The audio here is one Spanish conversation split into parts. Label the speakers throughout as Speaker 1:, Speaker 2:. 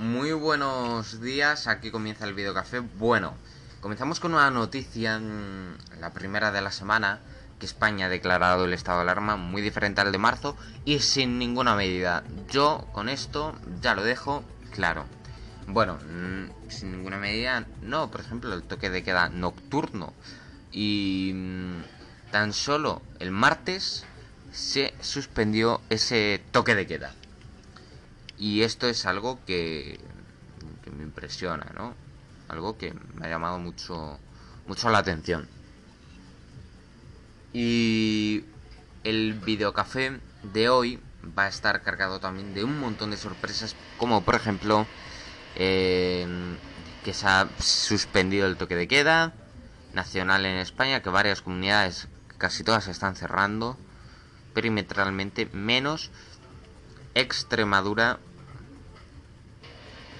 Speaker 1: Muy buenos días, aquí comienza el videocafé. Bueno, comenzamos con una noticia, mm, la primera de la semana, que España ha declarado el estado de alarma muy diferente al de marzo y sin ninguna medida. Yo con esto ya lo dejo claro. Bueno, mm, sin ninguna medida, no, por ejemplo, el toque de queda nocturno. Y mm, tan solo el martes se suspendió ese toque de queda. Y esto es algo que, me impresiona, ¿no? Algo que me ha llamado mucho, mucho la atención. Y el videocafé de hoy va a estar cargado también de un montón de sorpresas, como por ejemplo que se ha suspendido el toque de queda nacional en España, que varias comunidades, casi todas, se están cerrando perimetralmente, menos Extremadura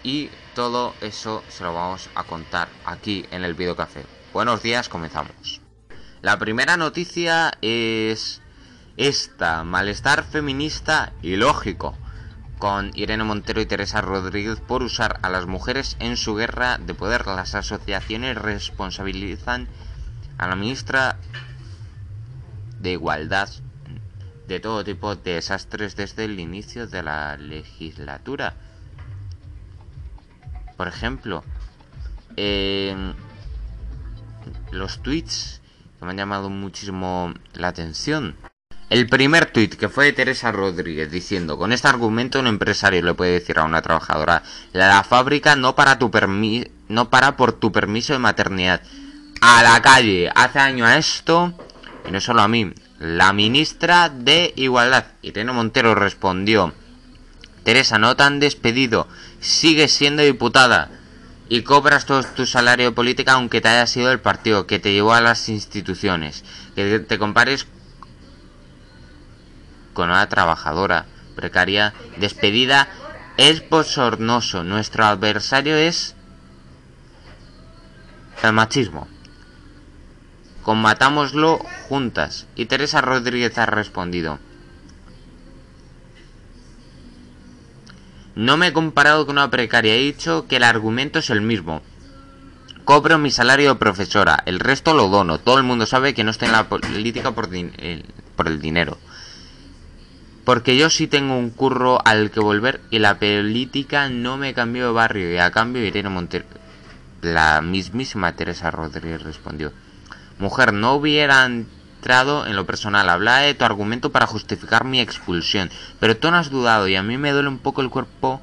Speaker 1: y todo eso se lo vamos a contar aquí en el Video Café. Buenos días, comenzamos. La primera noticia es esta, malestar feminista y lógico, con Irene Montero y Teresa Rodríguez por usar a las mujeres en su guerra de poder. Las asociaciones responsabilizan a la ministra de Igualdad de todo tipo de desastres desde el inicio de la legislatura. Por ejemplo, los tweets que me han llamado muchísimo la atención. El primer tuit que fue de Teresa Rodríguez diciendo, con este argumento un empresario le puede decir a una trabajadora, la fábrica no para, tu no para por tu permiso de maternidad. A la calle, hace año a esto, y no solo a mí, la ministra de Igualdad, Irene Montero, respondió, Teresa, no te han despedido, sigues siendo diputada y cobras todo tu salario de política aunque te haya sido el partido que te llevó a las instituciones. Que te compares con una trabajadora precaria despedida es bochornoso. Nuestro adversario es el machismo. Combatámoslo juntas. Y Teresa Rodríguez ha respondido. No me he comparado con una precaria, he dicho que el argumento es el mismo. Cobro mi salario de profesora, el resto lo dono. Todo el mundo sabe que no estoy en la política por, por el dinero. Porque yo sí tengo un curro al que volver y la política no me cambió de barrio y a cambio Irene Montero. La mismísima Teresa Rodríguez respondió. Mujer, no hubieran en lo personal. Habla de tu argumento para justificar mi expulsión, pero tú no has dudado y a mí me duele un poco el cuerpo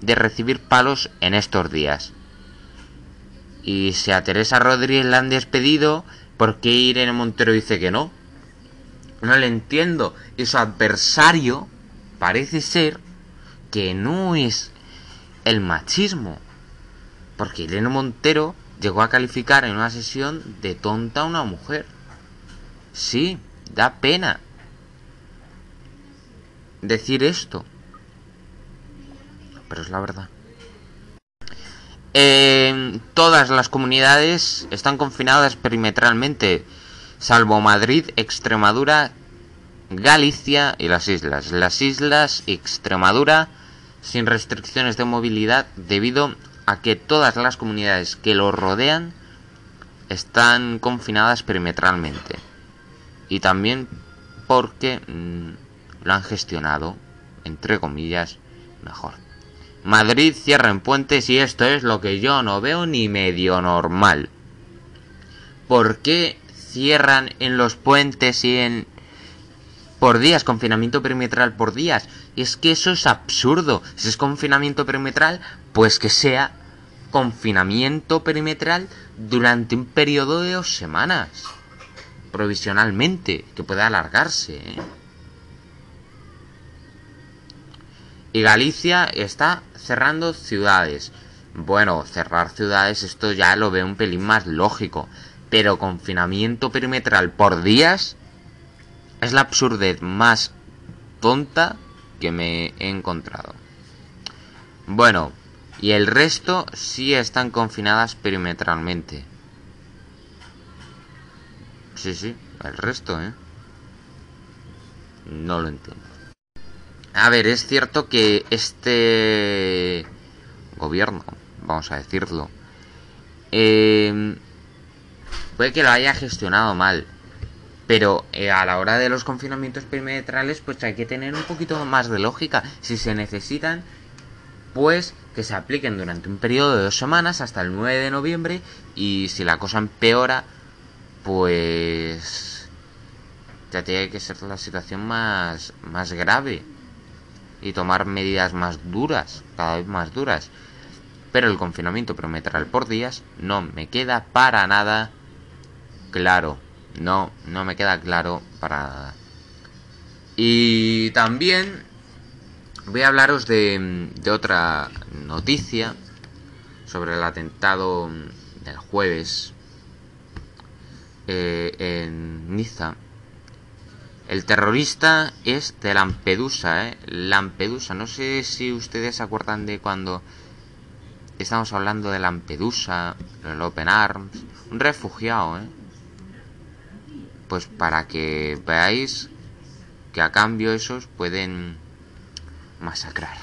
Speaker 1: de recibir palos en estos días. Y si a Teresa Rodríguez la han despedido, ¿por qué Irene Montero dice que no? No le entiendo. Y su adversario parece ser que no es el machismo. Porque Irene Montero llegó a calificar en una sesión de tonta a una mujer. Sí, da pena decir esto. Pero es la verdad. todas las comunidades están confinadas perimetralmente, salvo Madrid, Extremadura, Galicia y las islas. Las islas y Extremadura sin restricciones de movilidad debido a que todas las comunidades que lo rodean están confinadas perimetralmente y también porque mm, lo han gestionado, entre comillas, mejor. Madrid cierra en puentes y esto es lo que yo no veo ni medio normal. ¿Por qué cierran en los puentes y en... por días, confinamiento perimetral por días? Es que eso es absurdo. Si es confinamiento perimetral, pues que sea confinamiento perimetral durante un periodo de dos semanas provisionalmente, que puede alargarse. ¿eh? Y Galicia está cerrando ciudades. Bueno, cerrar ciudades esto ya lo veo un pelín más lógico. Pero confinamiento perimetral por días es la absurdez más tonta que me he encontrado. Bueno, y el resto sí están confinadas perimetralmente. Sí, sí, el resto, ¿eh? No lo entiendo. A ver, es cierto que este gobierno, vamos a decirlo. Eh, puede que lo haya gestionado mal, pero eh, a la hora de los confinamientos perimetrales, pues hay que tener un poquito más de lógica. Si se necesitan, pues que se apliquen durante un periodo de dos semanas hasta el 9 de noviembre y si la cosa empeora, pues ya tiene que ser la situación más, más grave y tomar medidas más duras, cada vez más duras. Pero el confinamiento perimetral por días no me queda para nada claro. No, no me queda claro para nada. Y también voy a hablaros de, de otra noticia sobre el atentado del jueves eh, en Niza. El terrorista es de Lampedusa, ¿eh? Lampedusa. No sé si ustedes se acuerdan de cuando estamos hablando de Lampedusa, el Open Arms. Un refugiado, ¿eh? Pues para que veáis que a cambio esos pueden masacrar,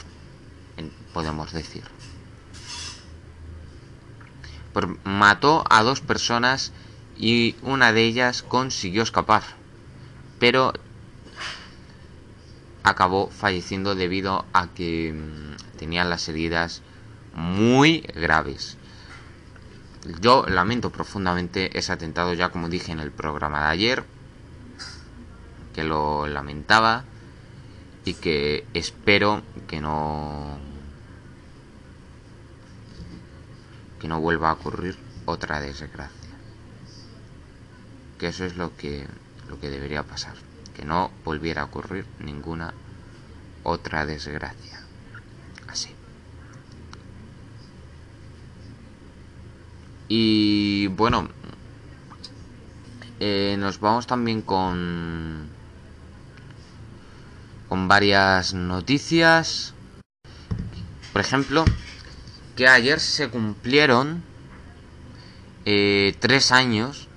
Speaker 1: podemos decir. Pues mató a dos personas y una de ellas consiguió escapar, pero acabó falleciendo debido a que mm, tenía las heridas muy graves. Yo lamento profundamente ese atentado, ya como dije en el programa de ayer, que lo lamentaba y que espero que no que no vuelva a ocurrir otra desgracia que eso es lo que lo que debería pasar que no volviera a ocurrir ninguna otra desgracia. Así. Y bueno eh, nos vamos también con con varias noticias. Por ejemplo que ayer se cumplieron eh, tres años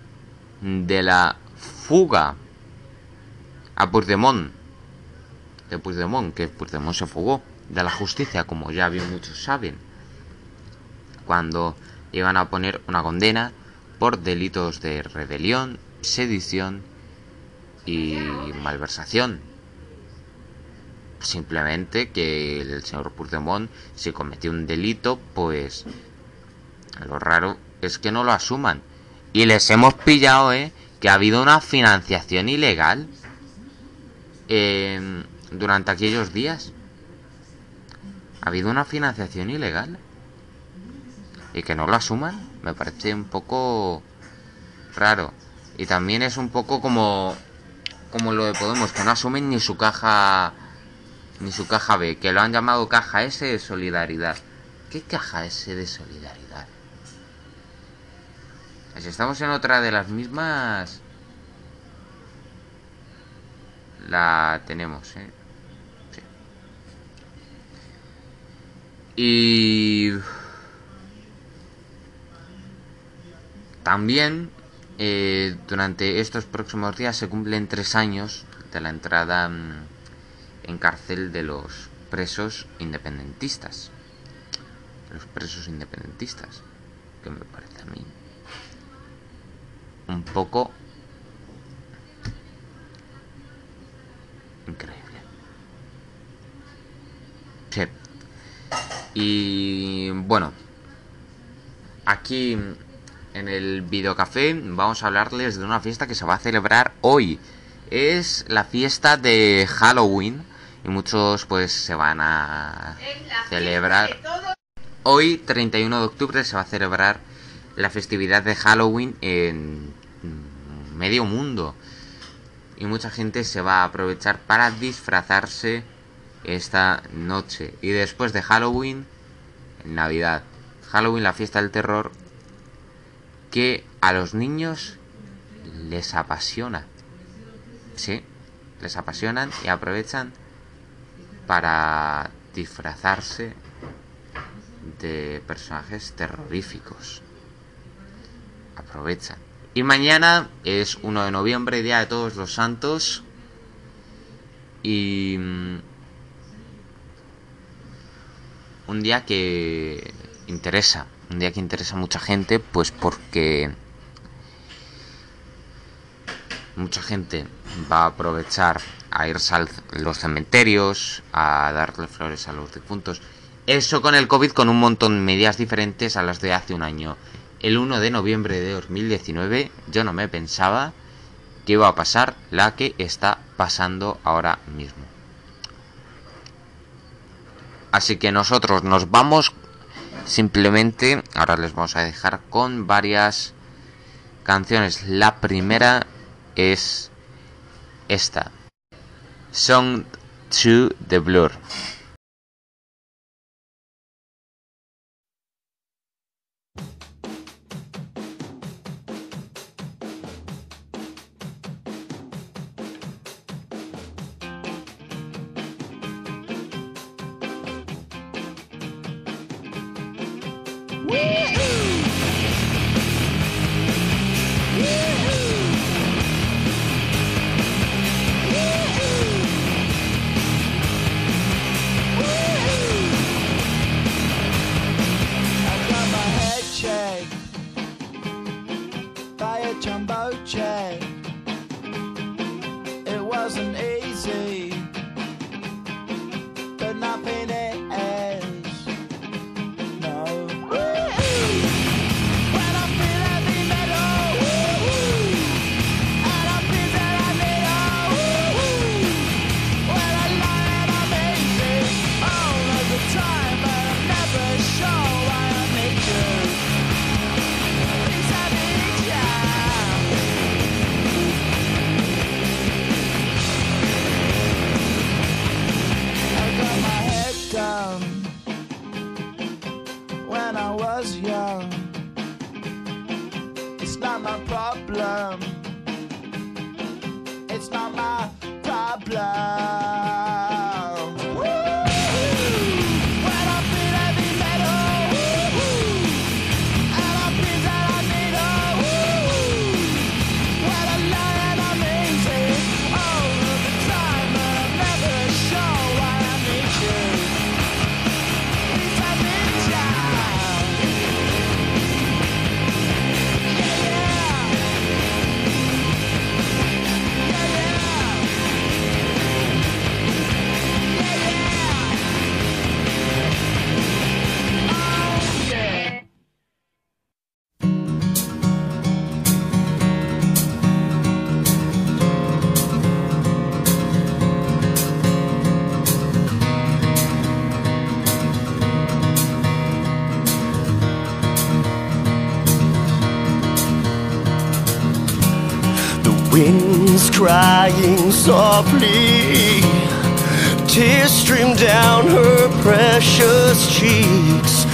Speaker 1: de la fuga a Puigdemont, de Puigdemont, que Puigdemont se fugó de la justicia, como ya bien muchos saben, cuando iban a poner una condena por delitos de rebelión, sedición y malversación. Simplemente que el señor Puigdemont, si cometió un delito, pues lo raro es que no lo asuman y les hemos pillado, ¿eh? Que ha habido una financiación ilegal eh, durante aquellos días. Ha habido una financiación ilegal. Y que no lo asuman, me parece un poco raro. Y también es un poco como como lo de Podemos, que no asumen ni su caja ni su caja B, que lo han llamado caja S de solidaridad. ¿Qué caja S de solidaridad? Si estamos en otra de las mismas... La tenemos, ¿eh? Y... También eh, durante estos próximos días se cumplen tres años de la entrada mm, en cárcel de los presos independentistas. Los presos independentistas, que me parece a mí un poco increíble. Sí. Y bueno, aquí en el videocafé vamos a hablarles de una fiesta que se va a celebrar hoy. Es la fiesta de Halloween y muchos pues se van a celebrar. Hoy, 31 de octubre, se va a celebrar la festividad de Halloween en medio mundo. Y mucha gente se va a aprovechar para disfrazarse esta noche. Y después de Halloween, en Navidad. Halloween, la fiesta del terror, que a los niños les apasiona. Sí, les apasionan y aprovechan para disfrazarse de personajes terroríficos aprovechan. Y mañana es 1 de noviembre, Día de Todos los Santos. Y... Mm, un día que interesa, un día que interesa a mucha gente, pues porque mucha gente va a aprovechar a irse a los cementerios, a darle flores a los difuntos. Eso con el COVID con un montón de medidas diferentes a las de hace un año. El 1 de noviembre de 2019 yo no me pensaba que iba a pasar la que está pasando ahora mismo. Así que nosotros nos vamos simplemente, ahora les vamos a dejar con varias canciones. La primera es esta. Song to the Blur.
Speaker 2: Softly. Tears stream down her precious cheeks.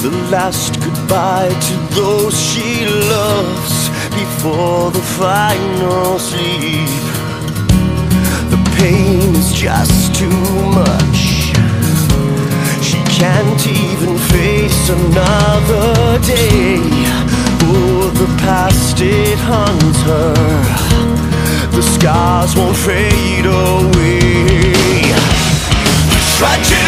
Speaker 2: The last goodbye to those she loves before the final sleep. The pain is just too much. She can't even face another day. Oh, the past it haunts her scars won't fade away. Tragedy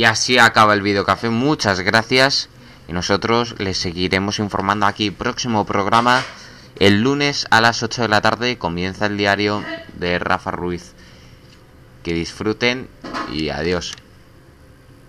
Speaker 1: Y así acaba el videocafé. Muchas gracias. Y nosotros les seguiremos informando aquí. Próximo programa. El lunes a las 8 de la tarde comienza el diario de Rafa Ruiz. Que disfruten y adiós.